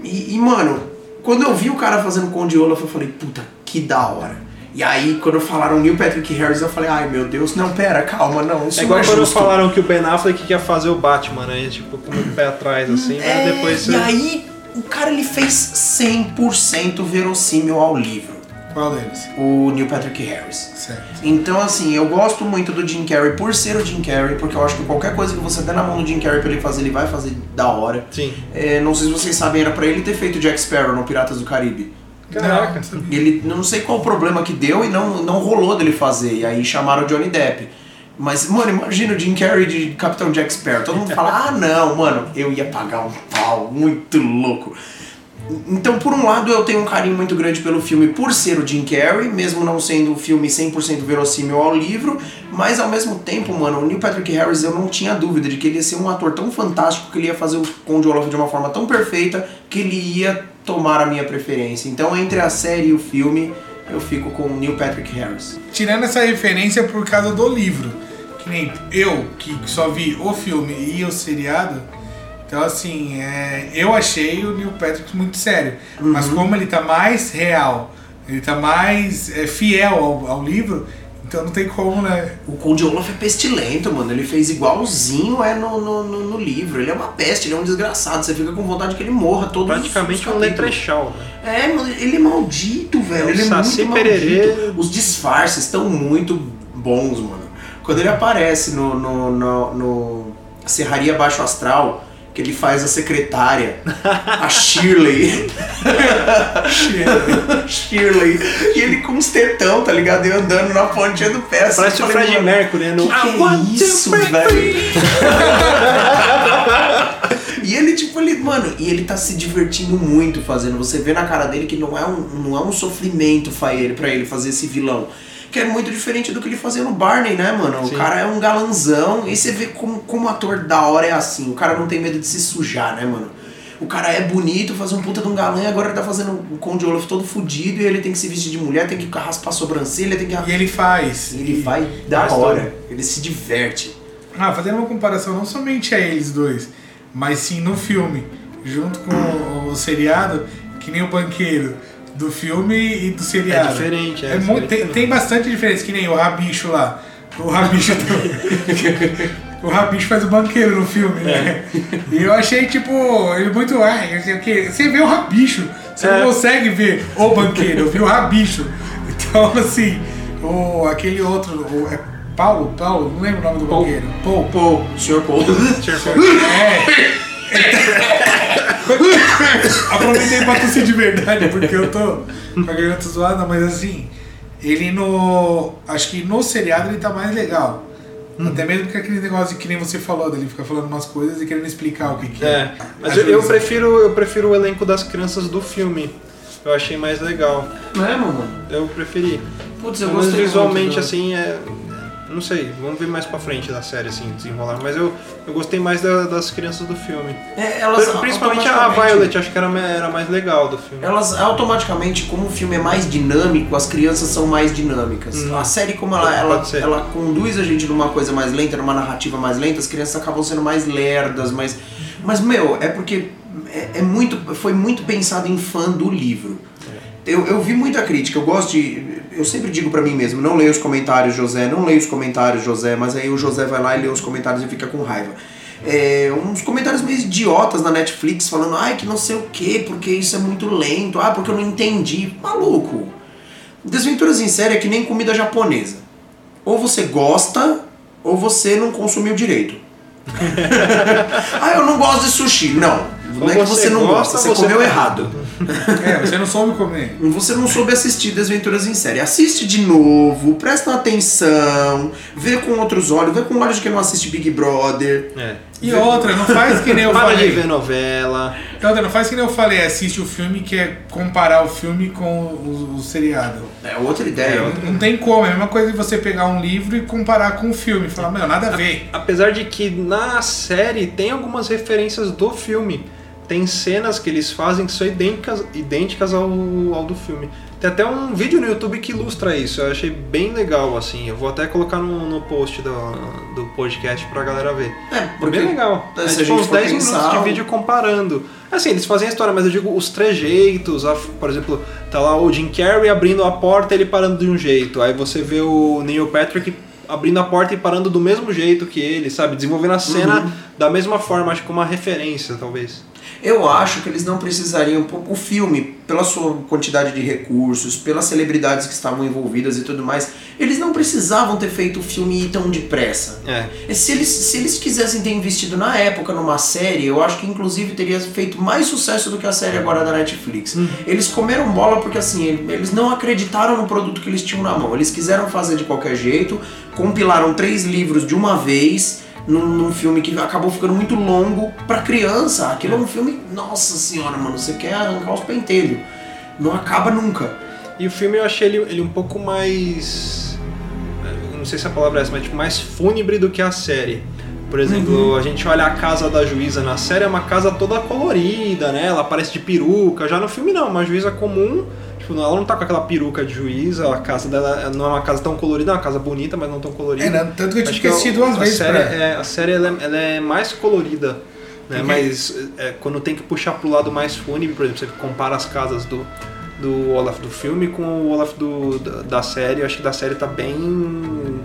Speaker 3: E, e, mano, quando eu vi o cara fazendo Conde Olaf, eu falei, puta, que da hora. E aí, quando falaram Neil Patrick Harris, eu falei, ai meu Deus, não, pera, calma, não, isso
Speaker 1: É
Speaker 3: não
Speaker 1: igual
Speaker 3: é
Speaker 1: quando
Speaker 3: justo.
Speaker 1: falaram que o Ben Affleck ia fazer o Batman, né? Tipo, com o pé atrás, assim, mas
Speaker 3: É,
Speaker 1: depois
Speaker 3: E
Speaker 1: você...
Speaker 3: aí, o cara ele fez 100% verossímil ao livro,
Speaker 2: Qual deles?
Speaker 3: o Neil Patrick Harris.
Speaker 2: Certo.
Speaker 3: Então, assim, eu gosto muito do Jim Carrey por ser o Jim Carrey, porque eu acho que qualquer coisa que você der na mão do Jim Carrey pra ele fazer, ele vai fazer da hora.
Speaker 1: Sim.
Speaker 3: É, não sei se vocês sabem, era pra ele ter feito Jack Sparrow no Piratas do Caribe.
Speaker 1: Caraca.
Speaker 3: Ele não sei qual o problema que deu e não, não rolou dele fazer. E aí chamaram o Johnny Depp. Mas, mano, imagina o Jim Carrey de Capitão Jack Sparrow. Todo mundo fala, ah não, mano, eu ia pagar um pau, muito louco. Então, por um lado, eu tenho um carinho muito grande pelo filme por ser o Jim Carrey, mesmo não sendo o filme 100% verossímil ao livro, mas ao mesmo tempo, mano, o Neil Patrick Harris, eu não tinha dúvida de que ele ia ser um ator tão fantástico que ele ia fazer o Conde Olaf de uma forma tão perfeita que ele ia tomar a minha preferência. Então, entre a série e o filme, eu fico com o Neil Patrick Harris.
Speaker 2: Tirando essa referência por causa do livro, que nem eu, que só vi o filme e o seriado, então assim, é, eu achei o Neil Patrick muito sério. Mas como ele tá mais real, ele tá mais é, fiel ao, ao livro, então não tem como, né?
Speaker 3: O Conde Olaf é pestilento, mano. Ele fez igualzinho é no, no, no- no livro. Ele é uma peste, ele é um desgraçado. Você fica com vontade que ele morra todo
Speaker 1: Praticamente um letrechal. né?
Speaker 3: É, mano, ele é maldito, velho.
Speaker 1: É
Speaker 3: ele é muito
Speaker 1: Pererê.
Speaker 3: maldito. Os disfarces estão muito bons, mano. Quando ele aparece no, no, no, no Serraria Baixo Astral, que ele faz a secretária, a Shirley. Shirley. E ele com uns tetão, tá ligado? E andando na pontinha do pé. assim.
Speaker 1: Parece o Fred
Speaker 3: mano,
Speaker 1: Mercury, né? No
Speaker 3: que que é isso, velho? E ele, tipo, ele, mano, e ele tá se divertindo muito fazendo. Você vê na cara dele que não é um, não é um sofrimento fa- ele- pra ele fazer esse vilão. Que é muito diferente do que ele fazia no Barney, né, mano?
Speaker 1: Sim.
Speaker 3: O cara é um galanzão. E você vê como, como ator da hora é assim. O cara não tem medo de se sujar, né, mano? O cara é bonito, faz um puta de um galã e agora ele tá fazendo o Conde Olaf todo fudido e ele tem que se vestir de mulher, tem que raspar a sobrancelha, tem que.
Speaker 2: E ele faz.
Speaker 3: Ele vai da hora, ele se diverte.
Speaker 2: Ah, fazendo uma comparação não somente a eles dois, mas sim no filme, junto com o, o seriado, que nem o banqueiro do filme e do seriado.
Speaker 1: É diferente, é,
Speaker 2: mu-
Speaker 1: diferente
Speaker 2: tem, tem bastante diferença, que nem o Rabicho lá. O Rabicho (laughs) do- O Rabicho faz o banqueiro no filme, né? E eu achei, tipo, ele muito. Ai. Você vê o Rabicho, você
Speaker 1: É.
Speaker 2: não consegue ver o banqueiro, eu vi o Rabicho. Então, assim, o, aquele outro, o, é Paulo? Paulo? Não lembro o nome do
Speaker 1: Paul.
Speaker 2: banqueiro. Paul.
Speaker 3: Pô, senhor Paul. (laughs) (laughs)
Speaker 2: É. (laughs) Aproveitei pra tossir de verdade, porque eu tô com a garganta zoada, mas assim, ele no. Acho que no seriado ele tá mais legal.
Speaker 1: Hum.
Speaker 2: Até mesmo que aquele negócio que nem você falou, dele ficar falando umas coisas e querendo explicar o que, que
Speaker 1: É, mas
Speaker 2: Às
Speaker 1: eu, eu prefiro eu prefiro o elenco das crianças do filme. Eu achei mais legal.
Speaker 3: Não é, mano?
Speaker 1: Eu preferi.
Speaker 3: Putz, eu
Speaker 1: Mas visualmente assim é. Não sei, vamos ver mais pra frente da série, assim, desenrolar. Mas eu, eu gostei mais da- das crianças do filme.
Speaker 3: É, elas
Speaker 1: Principalmente a Violet, acho que era, era mais legal do filme.
Speaker 3: Elas automaticamente, como o filme é mais dinâmico, as crianças são mais dinâmicas.
Speaker 1: Hum.
Speaker 3: A série, como ela, ela, ela conduz a gente numa coisa mais lenta, numa narrativa mais lenta, as crianças acabam sendo mais lerdas, mais. Mas, meu, é porque é, é muito, foi muito pensado em fã do livro. Eu, eu vi muita crítica, eu gosto de. Eu sempre digo pra mim mesmo, não leio os comentários, José, não leio os comentários, José, mas aí o José vai lá e lê os comentários e fica com raiva. É, uns comentários meio idiotas na Netflix falando, ai que não sei o que, porque isso é muito lento, ah, porque eu não entendi. Maluco! Desventuras em série é que nem comida japonesa. Ou você gosta, ou você não consumiu direito. (laughs) ah, eu não gosto de sushi. Não, não é que
Speaker 1: você
Speaker 3: você não
Speaker 1: gosta,
Speaker 3: você,
Speaker 1: você
Speaker 3: comeu
Speaker 1: não-
Speaker 3: errado. (laughs)
Speaker 2: É, você não soube comer.
Speaker 3: Você não soube assistir Desventuras em Série. Assiste de novo, presta atenção, vê com outros olhos, vê com olhos de quem não assiste Big Brother.
Speaker 1: É.
Speaker 2: E outra, não faz que nem eu (laughs)
Speaker 1: Para de
Speaker 2: falei.
Speaker 1: ver novela.
Speaker 2: E outra, não faz que nem eu falei, assiste o filme que é comparar o filme com o, o seriado.
Speaker 3: É outra ideia.
Speaker 2: Não, não tem como, é a mesma coisa de você pegar um livro e comparar com o filme. Falar, meu, nada a ver.
Speaker 1: Apesar de que na série tem algumas referências do filme. Tem cenas que eles fazem que são idênticas, idênticas ao, ao do filme. Tem até um vídeo no YouTube que ilustra isso. Eu achei bem legal, assim. Eu vou até colocar no, no post do, do podcast pra galera ver.
Speaker 3: É, porque
Speaker 1: bem legal. É tipo uns
Speaker 3: for
Speaker 1: 10 minutos
Speaker 3: pensar,
Speaker 1: de
Speaker 3: o-
Speaker 1: vídeo comparando. Assim, eles fazem a história, mas eu digo os trejeitos. a- por exemplo, tá lá o Jim Carrey abrindo a porta ele parando de um jeito. Aí você vê o Neil Patrick abrindo a porta e parando do mesmo jeito que ele, sabe? Desenvolvendo a cena
Speaker 3: Uhum.
Speaker 1: da mesma forma, acho que uma referência, talvez.
Speaker 3: Eu acho que eles não precisariam. O filme, pela sua quantidade de recursos, pelas celebridades que estavam envolvidas e tudo mais, eles não precisavam ter feito o filme tão depressa.
Speaker 1: É.
Speaker 3: Se eles, se eles quisessem ter investido na época numa série, eu acho que inclusive teria feito mais sucesso do que a série agora da Netflix. Eles comeram bola porque assim, eles não acreditaram no produto que eles tinham na mão. Eles quiseram fazer de qualquer jeito, compilaram três livros de uma vez. Num, num filme que acabou ficando muito longo pra criança. Aquilo é um filme, nossa senhora, mano, você quer arrancar os pentelhos. Não acaba nunca.
Speaker 1: E o filme eu achei ele, ele um pouco mais. eu Não sei se a palavra é essa, mas tipo, mais fúnebre do que a série. Por exemplo, a gente olha a casa da juíza na série, é uma casa toda colorida, né? Ela parece de peruca. Já no filme não, uma juíza comum. Tipo, ela não tá com aquela peruca de juíza, a casa dela não é uma casa tão colorida, é uma casa bonita, mas não tão colorida.
Speaker 2: É, né? Tanto que eu tive que assistir
Speaker 1: a-
Speaker 2: duas vezes
Speaker 1: série,
Speaker 2: pra-
Speaker 1: é, a série ela é, ela é mais colorida, né?
Speaker 2: Porque-
Speaker 1: Mas é, quando tem que puxar pro lado mais fúnebre, por exemplo, você compara as casas do, do Olaf do filme com o Olaf do, da, da série, eu acho que da série tá bem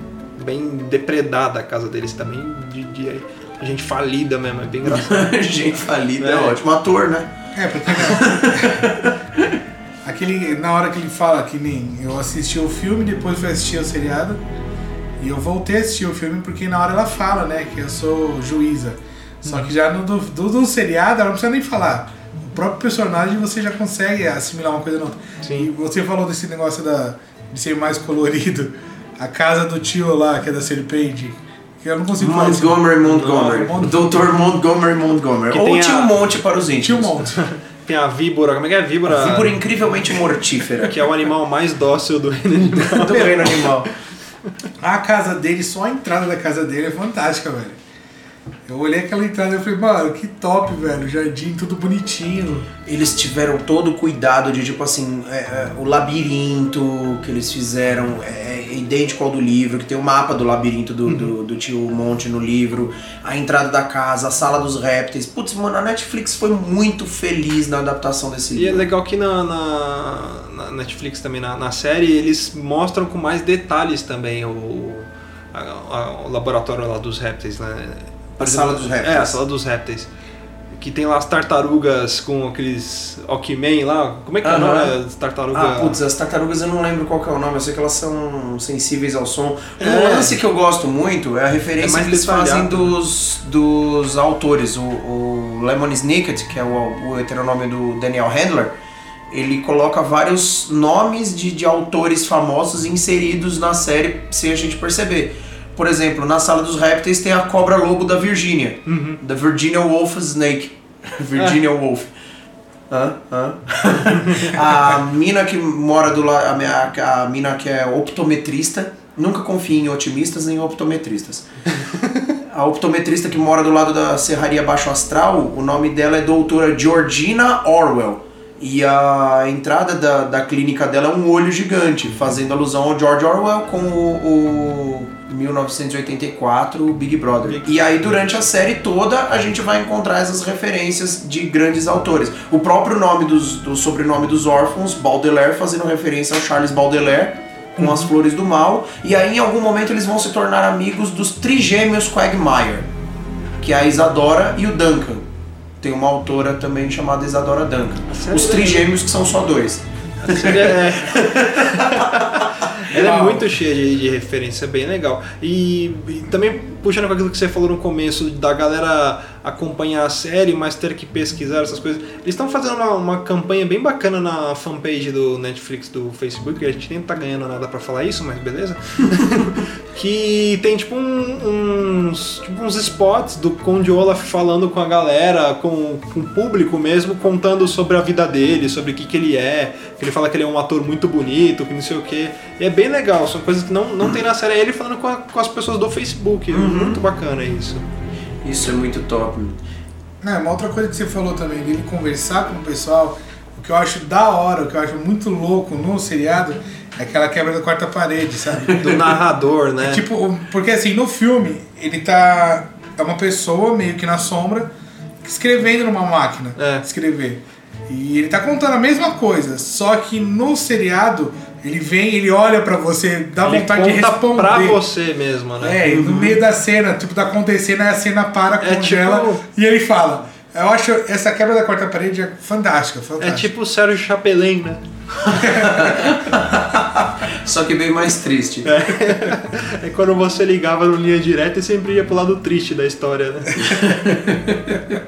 Speaker 1: bem depredada a casa deles, tá bem de, de gente falida mesmo, é bem engraçado. (laughs)
Speaker 3: Gente falida é,
Speaker 1: É.
Speaker 3: ótimo. Ator, né?
Speaker 2: É, porque (laughs) né? Aquele, na hora que ele fala que nem eu assisti o filme, depois fui assistir o seriado. E eu voltei a assistir o filme porque na hora ela fala, né, que eu sou juíza. Só que já no do, do, do seriado ela não precisa nem falar. O próprio personagem você já consegue assimilar uma coisa na outra.
Speaker 1: Sim.
Speaker 2: E você falou desse negócio da, de ser mais colorido. A casa do tio lá, que é da Serpente. Que eu não consigo falar
Speaker 3: Montgomery, Montgomery.
Speaker 2: Mont-
Speaker 3: Dr. Montgomery, Montgomery. Ou Tio
Speaker 1: a-
Speaker 3: Monte para os íntimos.
Speaker 2: Tio Monte. (laughs)
Speaker 1: Tem a víbora, como é que é a víbora?
Speaker 3: Víbora incrivelmente mortífera.
Speaker 1: Que é o animal mais dócil do reino animal.
Speaker 3: do reino animal.
Speaker 2: A casa dele, só a entrada da casa dele é fantástica, velho. Eu olhei aquela entrada e falei, mano, que top, velho. Jardim tudo bonitinho.
Speaker 3: Eles tiveram todo o cuidado de, tipo assim, é, é, o labirinto que eles fizeram é, é idêntico ao do livro, que tem o mapa do labirinto do, do, do tio Monte no livro, a entrada da casa, a sala dos répteis. Putz, mano, a Netflix foi muito feliz na adaptação desse
Speaker 1: E é
Speaker 3: livro.
Speaker 1: legal que na, na- na Netflix também, na, na série, eles mostram com mais detalhes também o, a- a- o laboratório lá dos répteis, né?
Speaker 3: A sala dos répteis.
Speaker 1: É, a sala dos répteis. Que tem lá as tartarugas com aqueles Walkman lá. Como é que é o nome? As tartarugas...
Speaker 3: Ah, putz, as tartarugas eu não lembro qual é o nome, eu sei que elas são sensíveis ao som. Um
Speaker 1: É.
Speaker 3: lance que eu gosto muito é a referência
Speaker 1: É
Speaker 3: que eles fazem
Speaker 1: detalhado.
Speaker 3: dos, dos autores. O, o Lemon Snicket, que é o, o heteronome do Daniel Handler, ele coloca vários nomes de, de autores famosos inseridos na série sem a gente perceber. Por exemplo, na sala dos répteis tem a cobra lobo da Virgínia, da Virginia Wolf Snake. (laughs) Virginia Wolf. Hã? Hã? (laughs) a mina que mora do lado, a, a mina que é optometrista, nunca confie em otimistas nem optometristas. (laughs) A optometrista que mora do lado da Serraria Baixo Astral, o nome dela é doutora Georgina Orwell. E a entrada da, da clínica dela é um olho gigante, fazendo alusão ao George Orwell com o, o 1984 Big Brother. E aí, durante a série toda, a gente vai encontrar essas referências de grandes autores. O próprio nome dos, do sobrenome dos órfãos, Baudelaire, fazendo referência ao Charles Baudelaire, com as flores do mal. E aí, em algum momento, eles vão se tornar amigos dos trigêmeos Quagmire, que é a Isadora e o Duncan. Tem uma autora também chamada Isadora Duncan. Os
Speaker 1: é-
Speaker 3: trigêmeos que são só dois.
Speaker 1: É... (laughs) Ela é muito cheia de, de referência, é bem legal. E, e também puxando com aquilo que você falou no começo, da galera acompanhar a série, mas ter que pesquisar essas coisas. Eles estão fazendo uma, uma campanha bem bacana na fanpage do Netflix do Facebook, a gente nem tá ganhando nada pra falar isso, mas beleza. (laughs) que tem tipo um- uns, tipo uns spots do Conde Olaf falando com a galera, com, com o público mesmo, contando sobre a vida dele, sobre o que, que ele é. Que ele fala que ele é um ator muito bonito, que não sei o que. E é bem legal, são coisas que não, não tem na série. É ele falando com, a- com as pessoas do Facebook. É muito bacana isso.
Speaker 3: Isso é muito top.
Speaker 2: Não, uma outra coisa que você falou também, dele conversar com o pessoal, o que eu acho da hora, o que eu acho muito louco no seriado, é aquela quebra da quarta parede, sabe? (laughs)
Speaker 1: Do narrador, né?
Speaker 2: Tipo, o- porque assim, no filme, ele tá. É uma pessoa meio que na sombra, escrevendo numa máquina.
Speaker 1: É.
Speaker 2: Escrever. E ele tá contando a mesma coisa, só que no seriado, ele vem, ele olha pra você, dá
Speaker 1: ele
Speaker 2: vontade de responder.
Speaker 1: pra você mesmo, né?
Speaker 2: É, e no meio da cena, tipo, tá acontecendo, aí a cena para,
Speaker 1: É
Speaker 2: congela,
Speaker 1: tipo-
Speaker 2: e ele fala. Eu acho essa quebra da quarta parede é fantástica,
Speaker 1: É
Speaker 2: fantástica.
Speaker 1: tipo o Sérgio Chapelin, né? (laughs)
Speaker 3: Só que bem mais triste.
Speaker 1: É quando você ligava no linha direta e sempre ia pro lado triste da história, né? (laughs)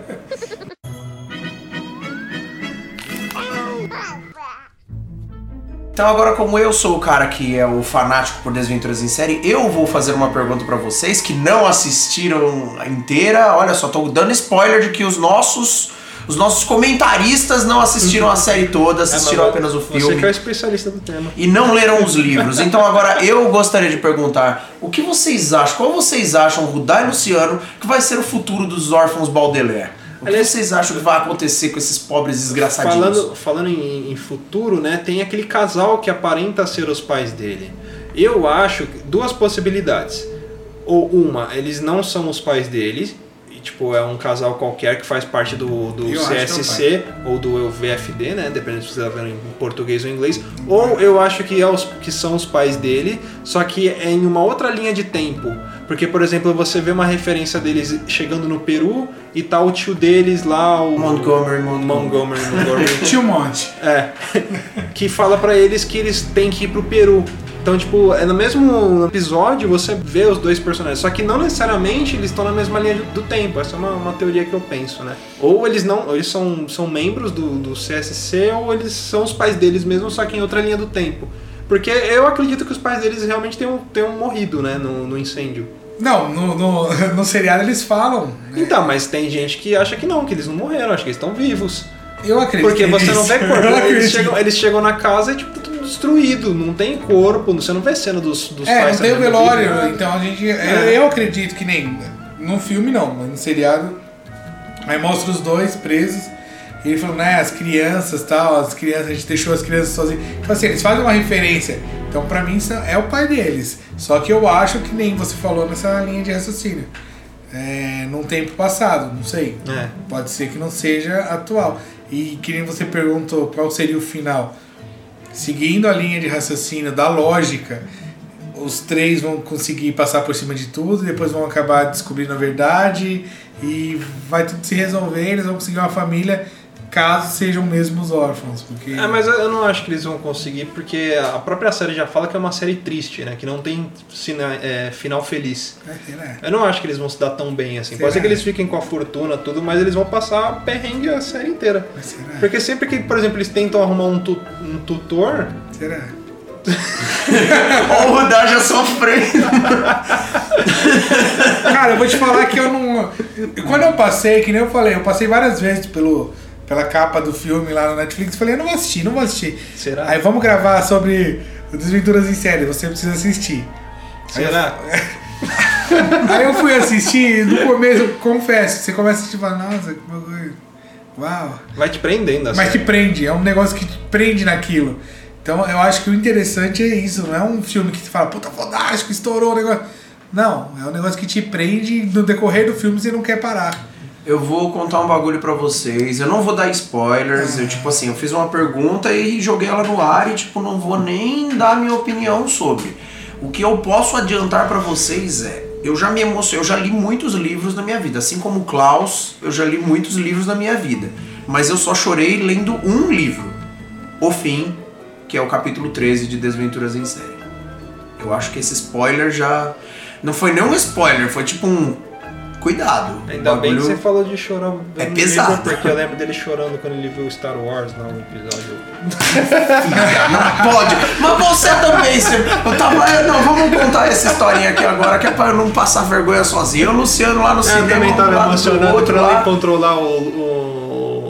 Speaker 3: Então agora como eu sou o cara que é o fanático por Desventuras em Série, eu vou fazer uma pergunta pra vocês que não assistiram a inteira. Olha só, tô dando spoiler de que os nossos os nossos comentaristas não assistiram a (laughs) série toda, assistiram
Speaker 1: É,
Speaker 3: apenas o
Speaker 1: Você
Speaker 3: filme
Speaker 1: que é o especialista do tema.
Speaker 3: e não leram os livros. Então agora eu gostaria de perguntar: o que vocês acham? Qual vocês acham, Rudá e Luciano, que vai ser o futuro dos órfãos Baudelaire? O que
Speaker 1: Aliás-
Speaker 3: vocês acham que vai acontecer com esses pobres desgraçadinhos?
Speaker 1: Falando, falando em, em futuro, né? Tem aquele casal que aparenta ser os pais dele. Eu acho que duas possibilidades. Ou uma, eles não são os pais dele. E, tipo, é um casal qualquer que faz parte do, do
Speaker 2: Eu que é
Speaker 1: CSC ou do VFD, né? Dependendo se você está vendo em português ou inglês. Ou eu acho que, é os, que são os pais dele, só que é em uma outra linha de tempo. Porque, por exemplo, você vê uma referência deles chegando no Peru e tá o tio deles lá, o
Speaker 3: Montgomery, Montgomery.
Speaker 1: Montgomery,
Speaker 2: um (laughs) monte.
Speaker 1: É. que fala pra eles que eles têm que ir pro Peru. Então, tipo, é no mesmo episódio você vê os dois personagens. Só que não necessariamente eles estão na mesma linha do tempo. Essa é uma, uma teoria que eu penso, né? Ou eles não, ou eles são, são membros do, do CSC, ou eles são os pais deles mesmo, só que em outra linha do tempo. Porque eu acredito que os pais deles realmente tenham, tenham morrido, né, no, no incêndio.
Speaker 2: Não, no, no, (laughs) no seriado eles falam. né?
Speaker 1: Então, mas tem gente que acha que não, que eles não morreram, acha que eles estão vivos.
Speaker 2: Eu acredito.
Speaker 1: Porque você não vê (laughs) corpo.
Speaker 2: Eu
Speaker 1: Eles chegam, eles chegam na casa e tipo, tá tudo destruído. Não tem corpo, você não vê cena dos, dos
Speaker 2: É,
Speaker 1: pais.
Speaker 2: não tem o velório,
Speaker 1: vídeo.
Speaker 2: então a gente.
Speaker 1: É.
Speaker 2: Eu acredito que nem. No filme não, mas no seriado. Aí mostra os dois presos. Ele falou, né, as crianças tal, as crianças, a gente deixou as crianças sozinhas. Então assim, eles fazem uma referência. Então pra mim é o pai deles. Só que eu acho que nem você falou nessa linha de raciocínio. É, num tempo passado, não sei.
Speaker 1: É.
Speaker 2: Pode ser que não seja atual. E que nem você perguntou qual seria o final. Seguindo a linha de raciocínio da lógica, os três vão conseguir passar por cima de tudo, e depois vão acabar descobrindo a verdade e vai tudo se resolver, eles vão conseguir uma família caso sejam mesmo os órfãos. Porque
Speaker 1: É, mas eu não acho que eles vão conseguir, porque a própria série já fala que é uma série triste, né? Que não tem sina- é, final feliz.
Speaker 2: É, será?
Speaker 1: Eu não acho que eles vão se dar tão bem assim.
Speaker 2: Será?
Speaker 1: Pode ser que eles fiquem com a fortuna, tudo, mas eles vão passar perrengue a série inteira.
Speaker 2: Mas será?
Speaker 1: Porque sempre que, por exemplo, eles tentam arrumar um, tu- um tutor,
Speaker 2: Será? (laughs)
Speaker 3: Ó, o Rudá já sofrendo.
Speaker 2: Cara, eu vou te falar que eu não. Quando eu passei, que nem eu falei, eu passei várias vezes pelo, pela capa do filme lá no Netflix, falei, eu não vou assistir, não vou assistir.
Speaker 1: Será?
Speaker 2: Aí vamos gravar sobre Desventuras em Série, você precisa assistir.
Speaker 1: será? (laughs)
Speaker 2: Aí eu fui assistir, no começo, eu confesso, você começa a assistir e fala, nossa, que bagulho. Uau.
Speaker 1: Vai te prendendo assim.
Speaker 2: Mas te prende, é um negócio que te prende naquilo. Então eu acho que o interessante é isso, não é um filme que você fala, puta, fodástico, estourou o negócio. Não, é um negócio que te prende e no decorrer do filme você não quer parar.
Speaker 3: Eu vou contar um bagulho pra vocês. Eu não vou dar spoilers. Eu, tipo assim, eu fiz uma pergunta e joguei ela no ar e, tipo, não vou nem dar minha opinião sobre. O que eu posso adiantar pra vocês é. Eu já me emocionei, eu já li muitos livros na minha vida. Assim como Klaus, eu já li muitos livros na minha vida. Mas eu só chorei lendo um livro. O Fim, que é o capítulo 13 de Desventuras em Série. Eu acho que esse spoiler já. Não foi nem um spoiler, foi tipo um. Cuidado.
Speaker 1: Ainda bem que
Speaker 3: Bagulho-
Speaker 1: você falou de chorar. eu
Speaker 3: É pesado.
Speaker 1: lembro, Porque eu lembro dele chorando quando ele viu Star Wars lá no episódio.
Speaker 3: Não (laughs) pode. Mas você também, você, eu tava. Não, vamos contar essa historinha aqui agora, que é pra eu não passar vergonha sozinho. O Luciano lá no
Speaker 1: Eu
Speaker 3: cinema.
Speaker 1: também
Speaker 3: um
Speaker 1: tava emocionado
Speaker 3: outro
Speaker 1: quando
Speaker 3: lá.
Speaker 1: lá o, o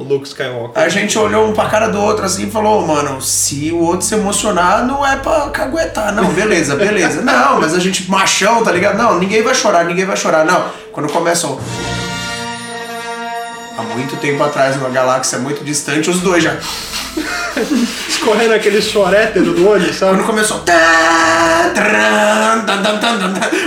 Speaker 1: Luke Skywalker.
Speaker 3: A gente olhou um pra cara do outro assim e falou, "Ô, mano, se o outro se emocionar, não é pra caguetar. Não, beleza, beleza. Não, mas a gente machão, tá ligado? Não, ninguém vai chorar, ninguém vai chorar. Não, quando começa o. Há muito tempo atrás, numa galáxia muito distante, os dois já. (laughs)
Speaker 1: Escorrendo aquele chorétero do olho, sabe?
Speaker 3: Quando começou. tá,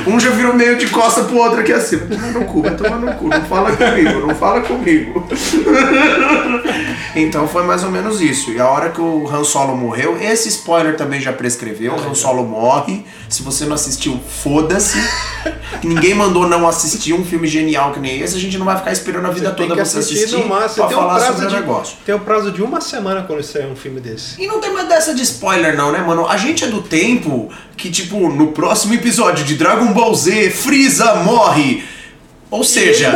Speaker 3: Um já virou meio de costa pro outro aqui assim. Vai tomar no cu, vai tomar no cu. Não fala comigo, não fala comigo. (laughs) Então foi mais ou menos isso. E a hora que o Han Solo morreu, esse spoiler também já prescreveu. O Han Solo morre. Se você não assistiu, foda-se. (laughs) Ninguém mandou não assistir um filme genial que nem esse. A gente não vai ficar esperando a vida
Speaker 1: Você
Speaker 3: toda você
Speaker 1: assistir
Speaker 3: assistir
Speaker 1: máximo.
Speaker 3: pra
Speaker 1: Tem um
Speaker 3: falar sobre
Speaker 1: prazo
Speaker 3: o
Speaker 1: de
Speaker 3: negócio.
Speaker 1: tem um prazo de uma semana quando sair um filme desse.
Speaker 3: E não tem mais dessa de spoiler não, né, mano? A gente é do tempo que, tipo, no próximo episódio de Dragon Ball Z, Freeza morre. Ou seja, (laughs)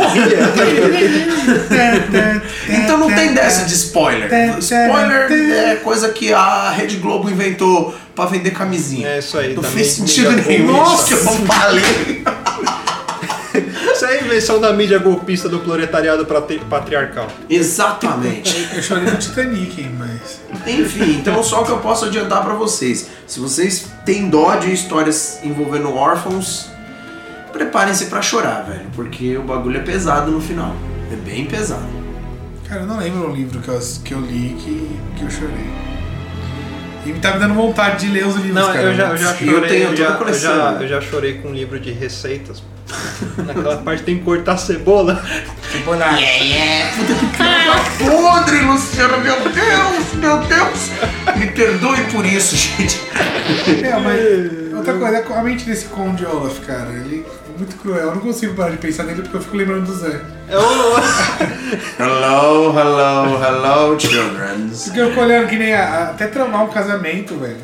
Speaker 3: então não tem dessa de spoiler. Spoiler é coisa que a Rede Globo inventou pra vender camisinha.
Speaker 1: É isso aí,
Speaker 3: Não fez sentido nenhum. Nossa, que eu falei.
Speaker 1: Isso é a invenção da mídia golpista do proletariado patri- patriarcal.
Speaker 3: Exatamente.
Speaker 2: Eu chorei no Titanic, hein, mas.
Speaker 3: Enfim, então só o que eu posso adiantar pra vocês. Se vocês têm dó de histórias envolvendo órfãos, preparem-se pra chorar, velho. Porque o bagulho é pesado no final. É bem pesado.
Speaker 2: Cara, eu não lembro um livro que eu, que eu li que, que eu chorei. E me tá me dando vontade de ler os livros,
Speaker 1: Não,
Speaker 2: cara.
Speaker 1: eu já, eu já
Speaker 3: Eu
Speaker 1: chorei.
Speaker 3: tenho
Speaker 1: Eu,
Speaker 3: toda
Speaker 1: já,
Speaker 3: a
Speaker 1: eu, já, eu já chorei com um livro de receitas. Naquela parte tem que cortar cebola.
Speaker 2: Tipo, olhar.
Speaker 3: Podre, Luciano, meu Deus, meu Deus. Me perdoe por isso, gente.
Speaker 2: É, mas (laughs) outra coisa, a mente desse Conde Olaf, cara, ele é muito cruel. Eu não consigo parar de pensar nele porque eu fico lembrando do Zé.
Speaker 1: É o- (laughs)
Speaker 3: Hello, hello, hello, children.
Speaker 2: Porque eu fico olhando que nem a, a- até tramar um casamento, velho.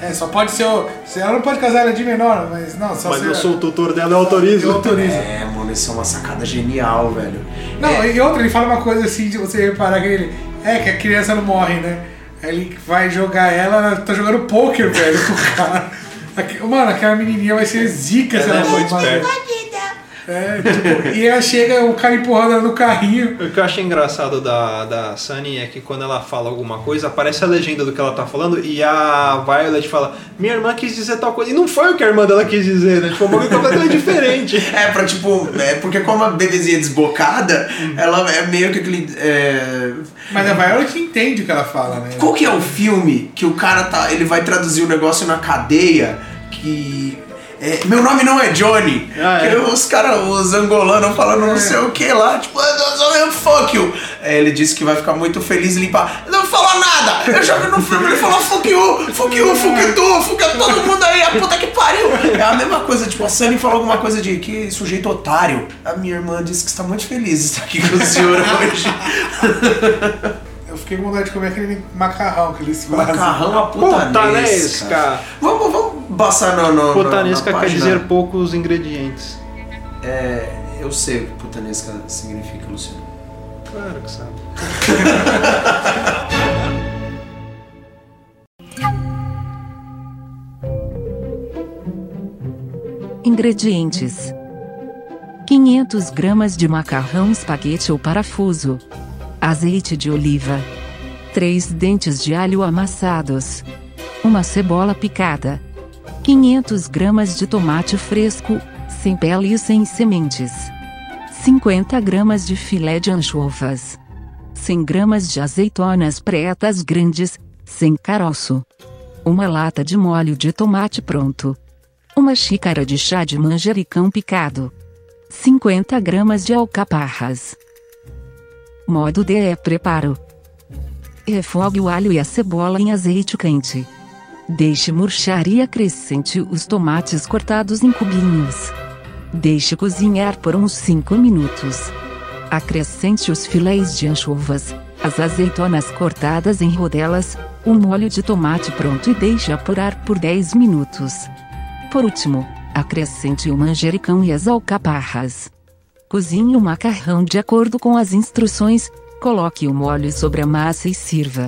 Speaker 2: É, só pode ser o. se Ela não pode casar, ela é de menor, mas não, só
Speaker 1: Mas
Speaker 2: se
Speaker 1: eu sou o tutor dela, eu autorizo.
Speaker 2: Eu autorizo.
Speaker 3: É, mano, isso é uma sacada genial, velho.
Speaker 2: Não, e outra, ele fala uma coisa assim, de você reparar que ele. É, que a criança não morre, né? Aí ele vai jogar ela, tá jogando pôquer, velho, com o cara. Mano, aquela menininha vai ser zica se
Speaker 1: Ela é
Speaker 2: for
Speaker 1: esperta.
Speaker 2: É, tipo, e ela chega, o cara empurrando ela no carrinho.
Speaker 1: O que eu acho engraçado da, da Sunny é que quando ela fala alguma coisa, aparece a legenda do que ela tá falando e a Violet fala: Minha irmã quis dizer tal coisa. E não foi o que a irmã dela quis dizer, né? Tipo, um bagulho completamente diferente. (laughs)
Speaker 3: É, pra tipo, é porque como a bebezinha é desbocada, ela é meio que aquele. é,
Speaker 2: Mas a Violet entende o que ela fala, né?
Speaker 3: Qual que é o filme que o cara tá. Ele vai traduzir o negócio na cadeia que. É, meu nome não é Johnny.
Speaker 1: Ah, é.
Speaker 3: Os caras, os angolanos falando não sei o que lá, tipo, "Ah, fuck you. Aí ele disse que vai ficar muito feliz limpar. Não falou nada! Eu já vi no filme, ele falou fuck you, fuck you, fuck tu, fuck todo mundo aí, a puta que pariu. É a mesma coisa, tipo, a Sunny falou alguma coisa de que sujeito otário. A minha irmã disse que está muito feliz de estar aqui com o senhor (laughs) hoje.
Speaker 2: Eu fiquei com vontade de comer aquele macarrão que eles fazem.
Speaker 3: Macarrão a putanesca.
Speaker 1: Putanesca.
Speaker 3: Vamos, vamos passar no, no,
Speaker 1: Putanesca
Speaker 3: na
Speaker 1: quer
Speaker 3: página.
Speaker 1: dizer poucos ingredientes.
Speaker 3: É, eu sei o que putanesca significa, Luciano.
Speaker 1: Claro que sabe. (laughs)
Speaker 4: Ingredientes: 500 gramas de macarrão espaguete ou parafuso, azeite de oliva, 3 dentes de alho amassados, uma cebola picada, 500 gramas de tomate fresco, sem pele e sem sementes, 50 gramas de filé de anchovas, 100 gramas de azeitonas pretas grandes, sem caroço, uma lata de molho de tomate pronto. Uma xícara de chá de manjericão picado. 50 gramas de alcaparras. Modo de preparo. Refogue o alho e a cebola em azeite quente. Deixe murchar e acrescente os tomates cortados em cubinhos. Deixe cozinhar por uns 5 minutos. Acrescente os filés de anchovas, as azeitonas cortadas em rodelas, o molho de tomate pronto e deixe apurar por 10 minutos. Por último, acrescente o manjericão e as alcaparras. Cozinhe o macarrão de acordo com as instruções, Coloque o molho sobre a massa e sirva.